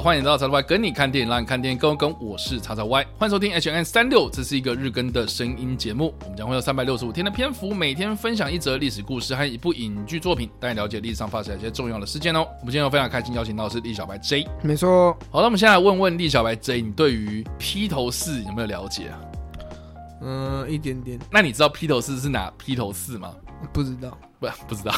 欢迎来到叉叉 Y 跟你看电影，让你看电影更更。我是叉叉 Y，欢迎收听 H N 三六这是一个日更的声音节目。我们将会有三百六十五天的篇幅，每天分享一则历史故事和一部影剧作品，带你了解历史上发生一些重要的事件哦。我们今天有非常开心邀请到的是利小白 J，没错。好，那我们现在来问问利小白 J，你对于披头士有没有了解啊？嗯，一点点。那你知道披头士是哪披头士吗？不知道，不不知道。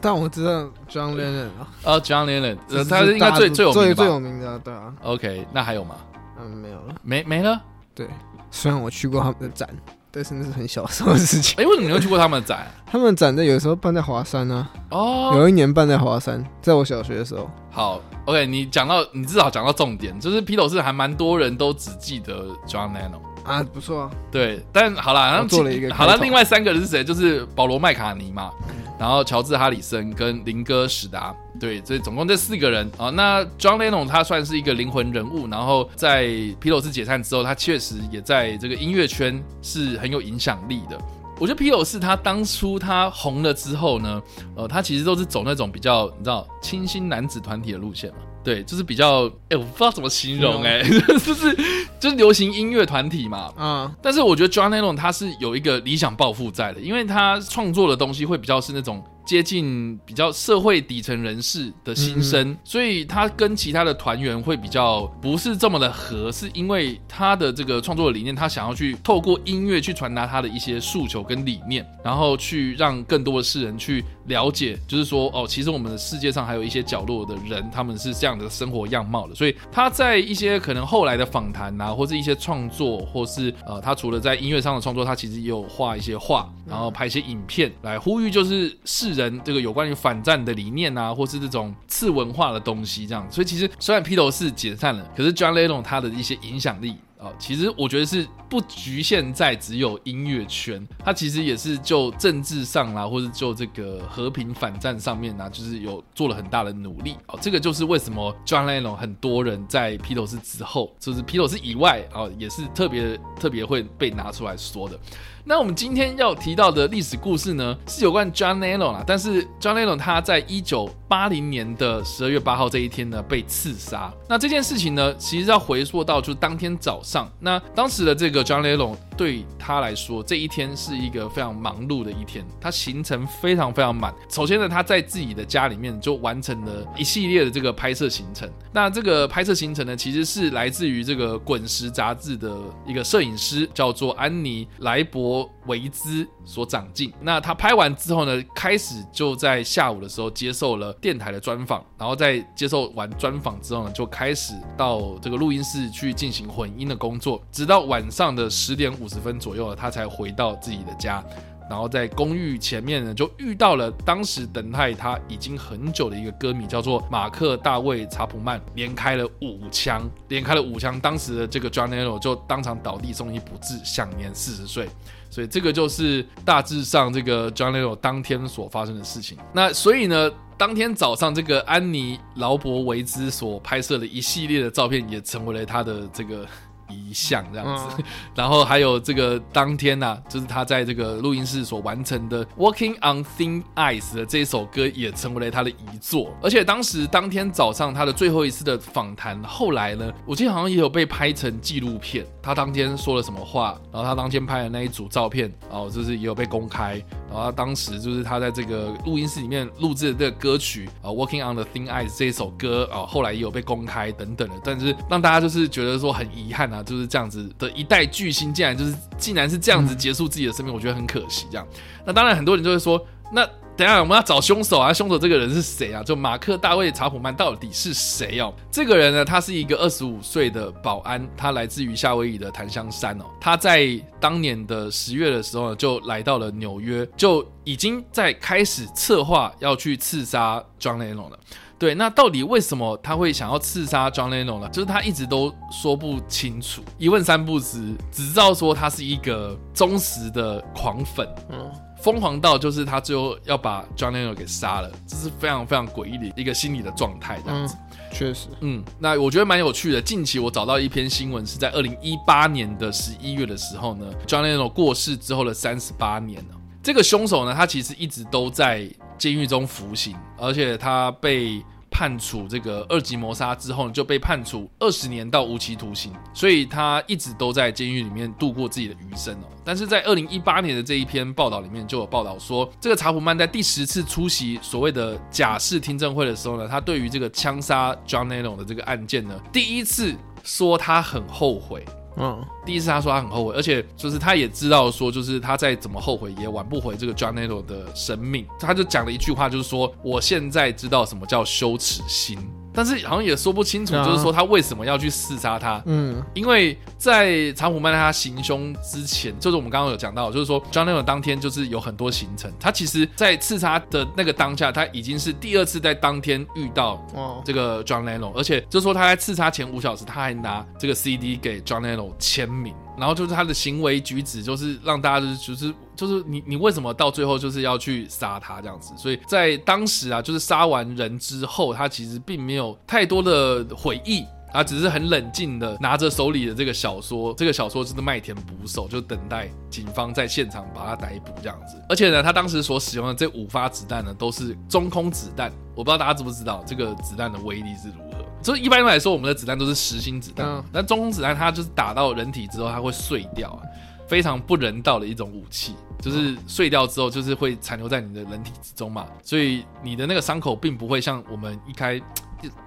但我知道 John Lennon 啊，哦，John Lennon，他是应该最最有名的，最有名的，对啊。OK，那还有吗？嗯，没有了，没没了。对，虽然我去过他们的展，但是那是很小时候的事情。哎，为什么你会去过他们的展？他们展的有时候办在华山呢。哦，有一年办在华山，在我小学的时候。好，OK，你讲到，你至少讲到重点，就是披头士还蛮多人都只记得 John Lennon 啊，不错啊。对，但好了，然后做了一个好了，另外三个人是谁？就是保罗麦卡尼嘛。然后乔治·哈里森跟林哥·史达，对，这总共这四个人啊。那 John Lennon 他算是一个灵魂人物，然后在披头士解散之后，他确实也在这个音乐圈是很有影响力的。我觉得披头士他当初他红了之后呢，呃，他其实都是走那种比较你知道清新男子团体的路线嘛。对，就是比较，哎，我不知道怎么形容，哎，就是就是流行音乐团体嘛，嗯，但是我觉得 John Lennon 他是有一个理想抱负在的，因为他创作的东西会比较是那种。接近比较社会底层人士的心声，所以他跟其他的团员会比较不是这么的合，是因为他的这个创作的理念，他想要去透过音乐去传达他的一些诉求跟理念，然后去让更多的世人去了解，就是说哦，其实我们的世界上还有一些角落的人，他们是这样的生活样貌的。所以他在一些可能后来的访谈啊，或是一些创作，或是呃，他除了在音乐上的创作，他其实也有画一些画，然后拍一些影片来呼吁，就是世人。人这个有关于反战的理念啊，或是这种次文化的东西，这样，所以其实虽然披头士解散了，可是 John Lennon 他的一些影响力啊、哦，其实我觉得是不局限在只有音乐圈，它其实也是就政治上啦，或者就这个和平反战上面呢，就是有做了很大的努力啊、哦。这个就是为什么 John Lennon 很多人在披头士之后，就是披头士以外啊、哦，也是特别特别会被拿出来说的。那我们今天要提到的历史故事呢，是有关 John Lennon 啊，但是 John Lennon 他在一九八零年的十二月八号这一天呢被刺杀。那这件事情呢，其实要回溯到就是当天早上，那当时的这个 John Lennon 对他来说，这一天是一个非常忙碌的一天，他行程非常非常满。首先呢，他在自己的家里面就完成了一系列的这个拍摄行程。那这个拍摄行程呢，其实是来自于这个《滚石》杂志的一个摄影师，叫做安妮莱博。为之所长进。那他拍完之后呢，开始就在下午的时候接受了电台的专访，然后在接受完专访之后呢，就开始到这个录音室去进行混音的工作，直到晚上的十点五十分左右，他才回到自己的家。然后在公寓前面呢，就遇到了当时等待他已经很久的一个歌迷，叫做马克大卫查普曼，连开了五枪，连开了五枪。当时的这个 John Lennon 就当场倒地，送医不治，享年四十岁。所以这个就是大致上这个 John Lennon 当天所发生的事情。那所以呢，当天早上这个安妮劳勃维兹所拍摄的一系列的照片，也成为了他的这个。遗像这样子，然后还有这个当天呐、啊，就是他在这个录音室所完成的《Walking on Thin Ice》的这首歌，也成为了他的遗作。而且当时当天早上他的最后一次的访谈，后来呢，我记得好像也有被拍成纪录片。他当天说了什么话，然后他当天拍的那一组照片，然后就是也有被公开。然后他当时就是他在这个录音室里面录制的这个歌曲啊，《Walking on the Thin Ice》这一首歌啊，后来也有被公开等等的。但是让大家就是觉得说很遗憾啊。就是这样子的一代巨星，竟然就是竟然是这样子结束自己的生命，我觉得很可惜。这样，那当然很多人就会说，那等一下我们要找凶手啊，凶手这个人是谁啊？就马克大卫查普曼到底是谁哦？这个人呢，他是一个二十五岁的保安，他来自于夏威夷的檀香山哦。他在当年的十月的时候呢，就来到了纽约，就已经在开始策划要去刺杀 John Lennon 了。对，那到底为什么他会想要刺杀 John Lennon 呢？就是他一直都说不清楚，一问三不知，只知道说他是一个忠实的狂粉，嗯，疯狂到就是他最后要把 John Lennon 给杀了，这是非常非常诡异的一个心理的状态，这样子。确实，嗯，那我觉得蛮有趣的。近期我找到一篇新闻，是在二零一八年的十一月的时候呢，John Lennon 过世之后的三十八年了，这个凶手呢，他其实一直都在监狱中服刑，而且他被判处这个二级谋杀之后，就被判处二十年到无期徒刑，所以他一直都在监狱里面度过自己的余生哦。但是在二零一八年的这一篇报道里面，就有报道说，这个查普曼在第十次出席所谓的假释听证会的时候呢，他对于这个枪杀 John Lennon 的这个案件呢，第一次说他很后悔。嗯，第一次他说他很后悔，而且就是他也知道说，就是他再怎么后悔也挽不回这个 John Nello 的生命。他就讲了一句话，就是说我现在知道什么叫羞耻心。但是好像也说不清楚，就是说他为什么要去刺杀他？嗯，因为在查普曼他行凶之前，就是我们刚刚有讲到，就是说 John Lennon 当天就是有很多行程。他其实，在刺杀的那个当下，他已经是第二次在当天遇到这个 John Lennon，而且就是说他在刺杀前五小时，他还拿这个 CD 给 John Lennon 签名。然后就是他的行为举止，就是让大家就是就是就是你你为什么到最后就是要去杀他这样子？所以在当时啊，就是杀完人之后，他其实并没有太多的悔意。啊，只是很冷静的拿着手里的这个小说，这个小说就是麦田捕手，就等待警方在现场把他逮捕这样子。而且呢，他当时所使用的这五发子弹呢，都是中空子弹。我不知道大家知不知道这个子弹的威力是如何。所以一般来说，我们的子弹都是实心子弹，嗯、但中空子弹它就是打到人体之后，它会碎掉啊，非常不人道的一种武器。就是碎掉之后，就是会残留在你的人体之中嘛，所以你的那个伤口并不会像我们一开。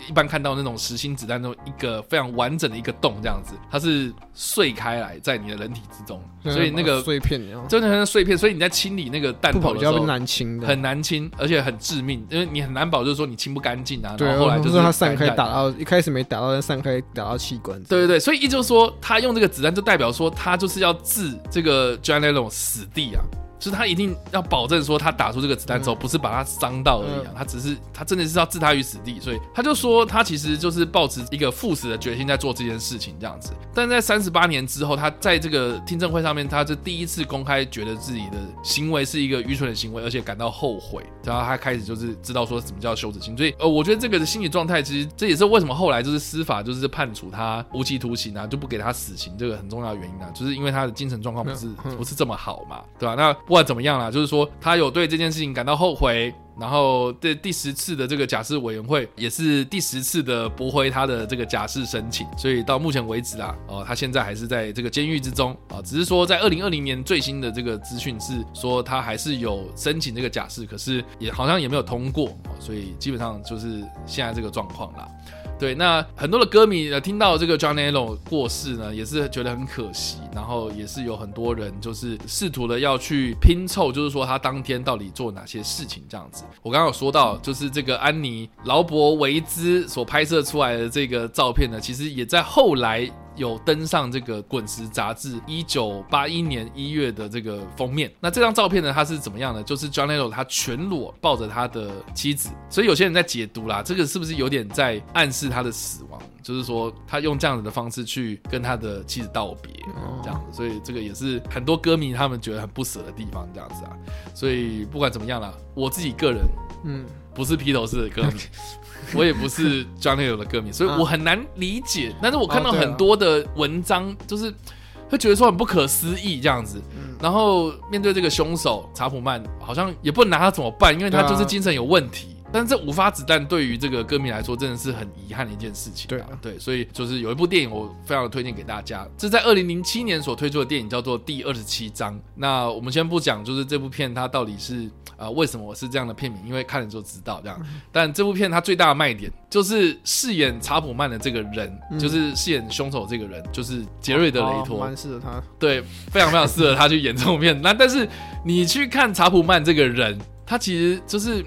一般看到那种实心子弹，那一个非常完整的一个洞这样子，它是碎开来在你的人体之中，所以那个碎片真的很碎片，所以你在清理那个弹头的时候很难清的，很难清，而且很致命，因为你很难保，就是说你清不干净啊。对，然后后来就是它散开打到一开始没打到，但散开打到器官。对对对，所以也就是说，他用这个子弹就代表说，他就是要置这个 Lennon 死地啊。就是他一定要保证说，他打出这个子弹之后，不是把他伤到而已啊，他只是他真的是要置他于死地，所以他就说他其实就是抱持一个赴死的决心在做这件事情这样子。但在三十八年之后，他在这个听证会上面，他是第一次公开觉得自己的行为是一个愚蠢的行为，而且感到后悔。然后他开始就是知道说什么叫羞耻心。所以呃，我觉得这个的心理状态，其实这也是为什么后来就是司法就是判处他无期徒刑啊，就不给他死刑这个很重要的原因啊，就是因为他的精神状况不是不是这么好嘛，对吧？那。不管怎么样啦，就是说他有对这件事情感到后悔，然后对第十次的这个假释委员会也是第十次的驳回他的这个假释申请，所以到目前为止啊，哦，他现在还是在这个监狱之中啊，只是说在二零二零年最新的这个资讯是说他还是有申请这个假释，可是也好像也没有通过，所以基本上就是现在这个状况啦。对，那很多的歌迷呢听到这个 John Lennon 过世呢，也是觉得很可惜，然后也是有很多人就是试图的要去拼凑，就是说他当天到底做哪些事情这样子。我刚刚有说到，就是这个安妮劳勃维兹所拍摄出来的这个照片呢，其实也在后来。有登上这个《滚石》杂志一九八一年一月的这个封面。那这张照片呢，它是怎么样呢？就是 John Lennon 他全裸抱着他的妻子，所以有些人在解读啦，这个是不是有点在暗示他的死亡？就是说他用这样子的方式去跟他的妻子道别，这样子。所以这个也是很多歌迷他们觉得很不舍的地方，这样子啊。所以不管怎么样啦，我自己个人，嗯，不是披头士的歌迷。我也不是 John Lennon 的歌迷，所以我很难理解。但是我看到很多的文章，就是会觉得说很不可思议这样子。然后面对这个凶手查普曼，好像也不能拿他怎么办，因为他就是精神有问题。但是这五发子弹对于这个歌迷来说，真的是很遗憾的一件事情。对啊，对，所以就是有一部电影，我非常的推荐给大家。这是在二零零七年所推出的电影，叫做《第二十七章》。那我们先不讲，就是这部片它到底是啊、呃、为什么我是这样的片名，因为看了就知道这样。但这部片它最大的卖点就是饰演查普曼的这个人，就是饰演凶手这个人，就是杰瑞德雷托，蛮适合他。对，非常非常适合他去演这种片。那但是你去看查普曼这个人，他其实就是。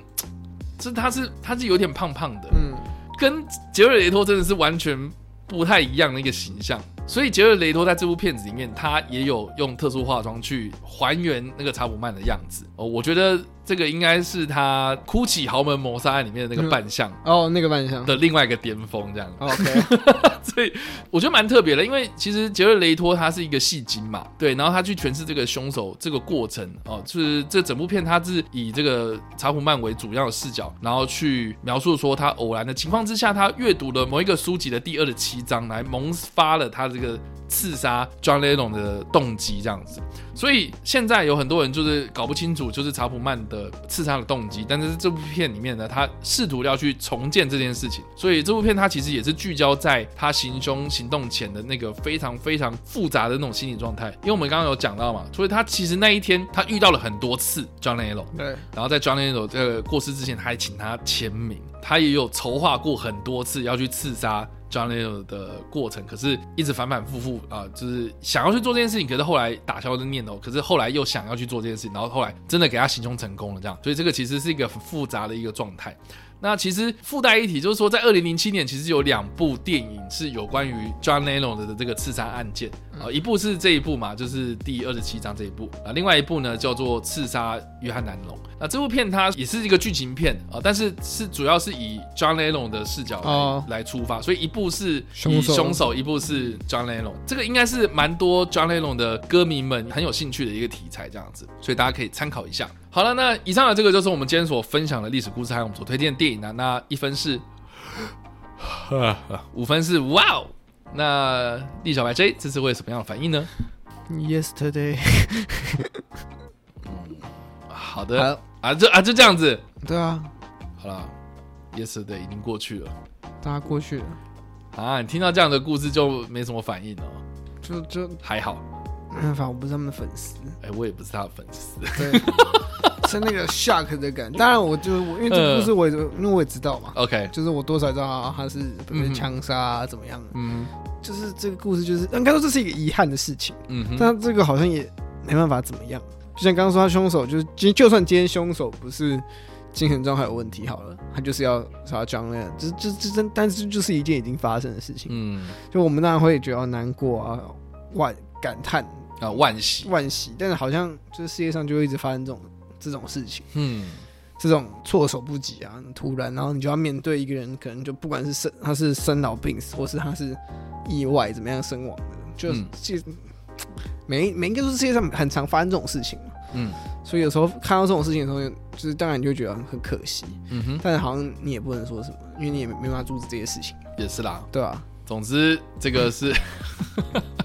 是他是他是有点胖胖的，嗯，跟杰瑞雷托真的是完全不太一样的一个形象，所以杰瑞雷托在这部片子里面，他也有用特殊化妆去还原那个查普曼的样子哦，我觉得。这个应该是他《哭泣豪门谋杀案》里面的那个扮相哦，那个扮相的另外一个巅峰，这样。OK，所以我觉得蛮特别的，因为其实杰瑞雷托他是一个戏精嘛，对，然后他去诠释这个凶手这个过程哦，就是这整部片他是以这个查普曼为主要的视角，然后去描述说他偶然的情况之下，他阅读了某一个书籍的第二十七章，来萌发了他这这个刺杀 John Lennon 的动机这样子。所以现在有很多人就是搞不清楚，就是查普曼的刺杀的动机。但是这部片里面呢，他试图要去重建这件事情。所以这部片它其实也是聚焦在他行凶行动前的那个非常非常复杂的那种心理状态。因为我们刚刚有讲到嘛，所以他其实那一天他遇到了很多次 John Lennon，对。然后在 John Lennon 这个过世之前，他还请他签名。他也有筹划过很多次要去刺杀。John Lennon 的过程，可是一直反反复复啊，就是想要去做这件事情，可是后来打消这念头，可是后来又想要去做这件事情，然后后来真的给他行凶成功了，这样，所以这个其实是一个很复杂的一个状态。那其实附带一提，就是说在二零零七年，其实有两部电影是有关于 John Lennon 的这个刺杀案件啊，一部是这一部嘛，就是第二十七章这一部啊，另外一部呢叫做刺杀约翰南龙。那这部片它也是一个剧情片啊，但是是主要是以 John Lennon 的视角来、哦、来出发，所以一部是以凶手，一部是 John Lennon。这个应该是蛮多 John Lennon 的歌迷们很有兴趣的一个题材，这样子，所以大家可以参考一下。好了，那以上的这个就是我们今天所分享的历史故事，还有我们所推荐的电影呢。那一分是，五分是哇哦。那厉小白 J 这次会有什么样的反应呢？Yesterday，嗯，好的。啊，就啊就这样子，对啊，好了，Yesterday 已经过去了，大家过去了。啊。你听到这样的故事就没什么反应了，就就还好。没办法，我不是他们的粉丝，哎，我也不是他的粉丝，对。是那个 shock 的感觉，当然我就我因为这个故事我也、呃、因为我也知道嘛，OK，就是我多少知道他是被枪杀啊怎么样，嗯，就是这个故事就是应该说这是一个遗憾的事情，嗯，但这个好像也没办法怎么样，就像刚刚说他凶手就是，今就算今天凶手不是精神状态有问题好了，他就是要杀 John 那样，这这这真，但是就是一件已经发生的事情，嗯，就我们当然会觉得难过啊，万感叹啊万喜。万喜，但是好像就是世界上就会一直发生这种。这种事情，嗯，这种措手不及啊，突然，然后你就要面对一个人，可能就不管是生他是生老病死，或是他是意外怎么样身亡的，就其实每每一个都是世界上很常发生这种事情嘛，嗯，所以有时候看到这种事情的时候，就是当然你就觉得很可惜，嗯哼，但是好像你也不能说什么，因为你也没没办法阻止这些事情，也是啦，对啊，总之这个是，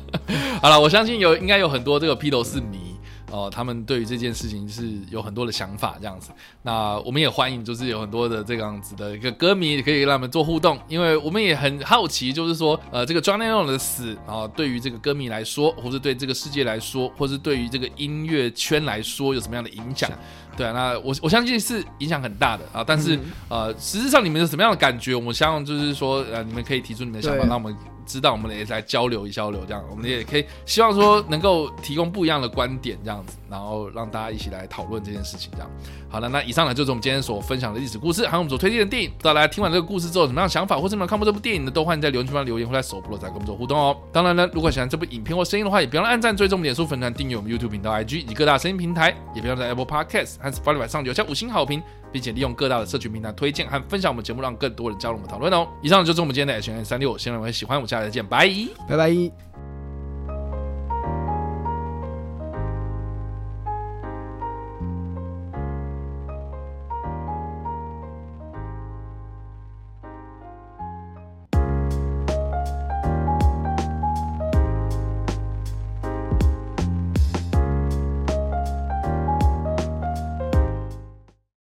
好了，我相信有应该有很多这个披头士迷。哦，他们对于这件事情是有很多的想法，这样子。那我们也欢迎，就是有很多的这个样子的一个歌迷，可以让他们做互动，因为我们也很好奇，就是说，呃，这个 John Lennon 的死，啊，对于这个歌迷来说，或是对这个世界来说，或是对于这个音乐圈来说，有什么样的影响？对啊，那我我相信是影响很大的啊。但是，呃，实质上你们有什么样的感觉？我们希望就是说，呃，你们可以提出你们的想法，让我们。知道，我们也来交流一交流，这样我们也可以希望说能够提供不一样的观点，这样子，然后让大家一起来讨论这件事情，这样。好了，那以上呢就是我们今天所分享的历史故事，还有我们所推荐的电影。不知道大家听完这个故事之后有什么样的想法，或者你们看过这部电影的？都欢迎在留言区方留言，或在首播的在跟我们做互动哦。当然呢，如果喜欢这部影片或声音的话，也别忘了按赞、追踪、脸书粉团、订阅我们 YouTube 频道、IG 以及各大声音平台，也别忘了在 Apple Podcast 和翻五百上九下五星好评。并且利用各大的社群平台推荐和分享我们节目，让更多人加入我们讨论哦。以上就是我们今天的 H N 三六，希望你们喜欢。我们下次再见，拜拜拜拜。